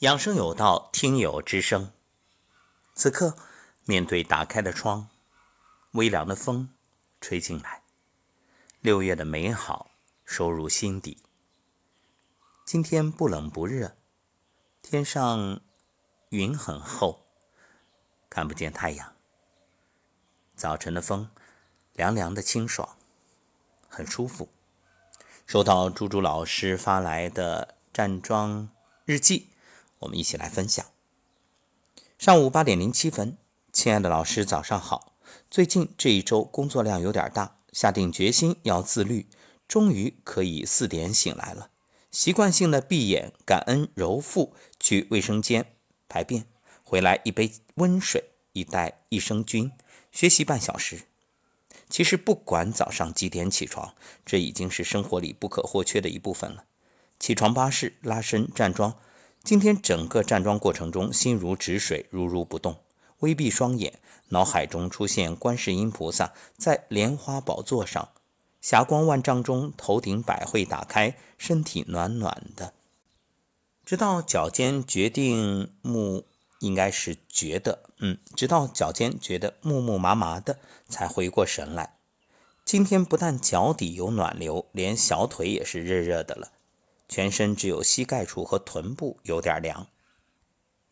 养生有道，听友之声。此刻，面对打开的窗，微凉的风吹进来，六月的美好收入心底。今天不冷不热，天上云很厚，看不见太阳。早晨的风凉凉的清爽，很舒服。收到猪猪老师发来的站桩日记。我们一起来分享。上午八点零七分，亲爱的老师，早上好。最近这一周工作量有点大，下定决心要自律，终于可以四点醒来了。习惯性的闭眼感恩揉腹，去卫生间排便，回来一杯温水，一袋益生菌，学习半小时。其实不管早上几点起床，这已经是生活里不可或缺的一部分了。起床巴士、拉伸、站桩。今天整个站桩过程中，心如止水，如如不动。微闭双眼，脑海中出现观世音菩萨在莲花宝座上，霞光万丈中，头顶百会打开，身体暖暖的。直到脚尖决定木，应该是觉得，嗯，直到脚尖觉得木木麻麻的，才回过神来。今天不但脚底有暖流，连小腿也是热热的了。全身只有膝盖处和臀部有点凉，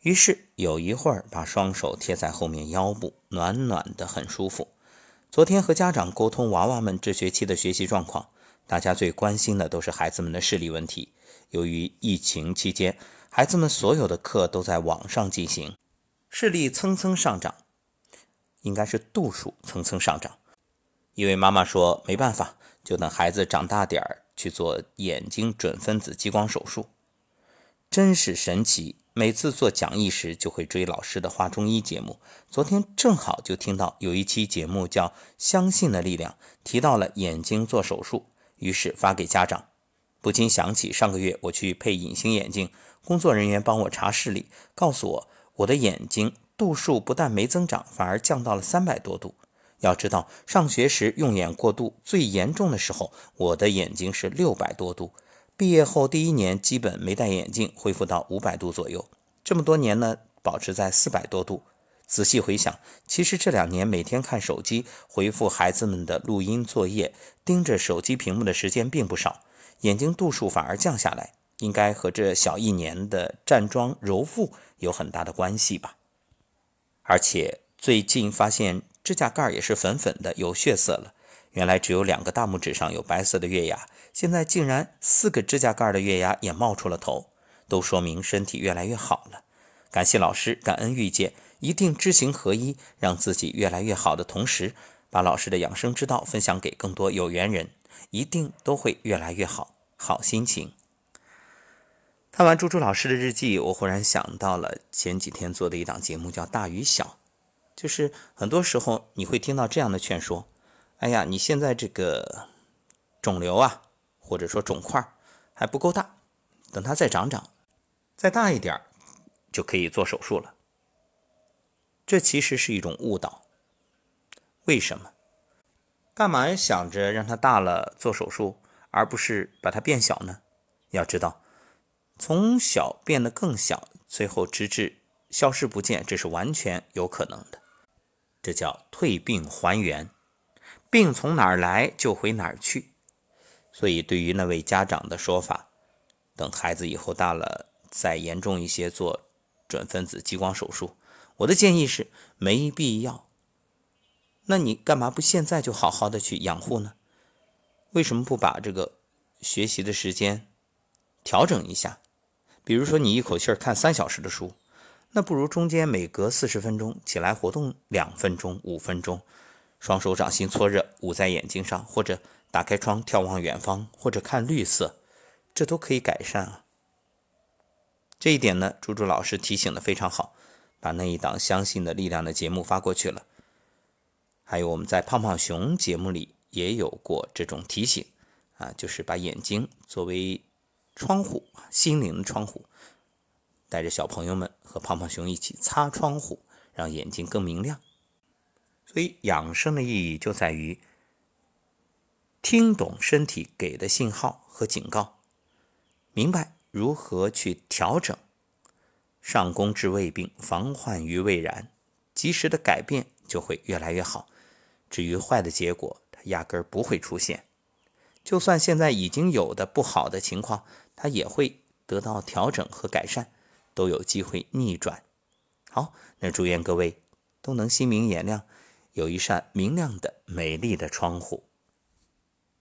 于是有一会儿把双手贴在后面腰部，暖暖的，很舒服。昨天和家长沟通娃娃们这学期的学习状况，大家最关心的都是孩子们的视力问题。由于疫情期间，孩子们所有的课都在网上进行，视力蹭蹭上涨，应该是度数蹭蹭上涨。一位妈妈说：“没办法，就等孩子长大点儿。”去做眼睛准分子激光手术，真是神奇！每次做讲义时就会追老师的画中医节目。昨天正好就听到有一期节目叫《相信的力量》，提到了眼睛做手术，于是发给家长，不禁想起上个月我去配隐形眼镜，工作人员帮我查视力，告诉我我的眼睛度数不但没增长，反而降到了三百多度。要知道，上学时用眼过度最严重的时候，我的眼睛是六百多度。毕业后第一年基本没戴眼镜，恢复到五百度左右。这么多年呢，保持在四百多度。仔细回想，其实这两年每天看手机、回复孩子们的录音作业、盯着手机屏幕的时间并不少，眼睛度数反而降下来，应该和这小一年的站桩揉腹有很大的关系吧。而且最近发现。指甲盖也是粉粉的，有血色了。原来只有两个大拇指上有白色的月牙，现在竟然四个指甲盖的月牙也冒出了头，都说明身体越来越好了。感谢老师，感恩遇见，一定知行合一，让自己越来越好的同时，把老师的养生之道分享给更多有缘人，一定都会越来越好。好心情。看完猪猪老师的日记，我忽然想到了前几天做的一档节目，叫《大与小》。就是很多时候你会听到这样的劝说：“哎呀，你现在这个肿瘤啊，或者说肿块还不够大，等它再长长，再大一点就可以做手术了。”这其实是一种误导。为什么？干嘛要想着让它大了做手术，而不是把它变小呢？要知道，从小变得更小，最后直至消失不见，这是完全有可能的。这叫退病还原，病从哪儿来就回哪儿去。所以，对于那位家长的说法，等孩子以后大了再严重一些做准分子激光手术，我的建议是没必要。那你干嘛不现在就好好的去养护呢？为什么不把这个学习的时间调整一下？比如说，你一口气看三小时的书。那不如中间每隔四十分钟起来活动两分钟、五分钟，双手掌心搓热，捂在眼睛上，或者打开窗眺望远方，或者看绿色，这都可以改善啊。这一点呢，猪猪老师提醒的非常好，把那一档《相信的力量》的节目发过去了。还有我们在胖胖熊节目里也有过这种提醒啊，就是把眼睛作为窗户，心灵的窗户。带着小朋友们和胖胖熊一起擦窗户，让眼睛更明亮。所以养生的意义就在于听懂身体给的信号和警告，明白如何去调整，上工治未病，防患于未然，及时的改变就会越来越好。至于坏的结果，它压根儿不会出现。就算现在已经有的不好的情况，它也会得到调整和改善，都有机会逆转。好，那祝愿各位都能心明眼亮，有一扇明亮的、美丽的窗户。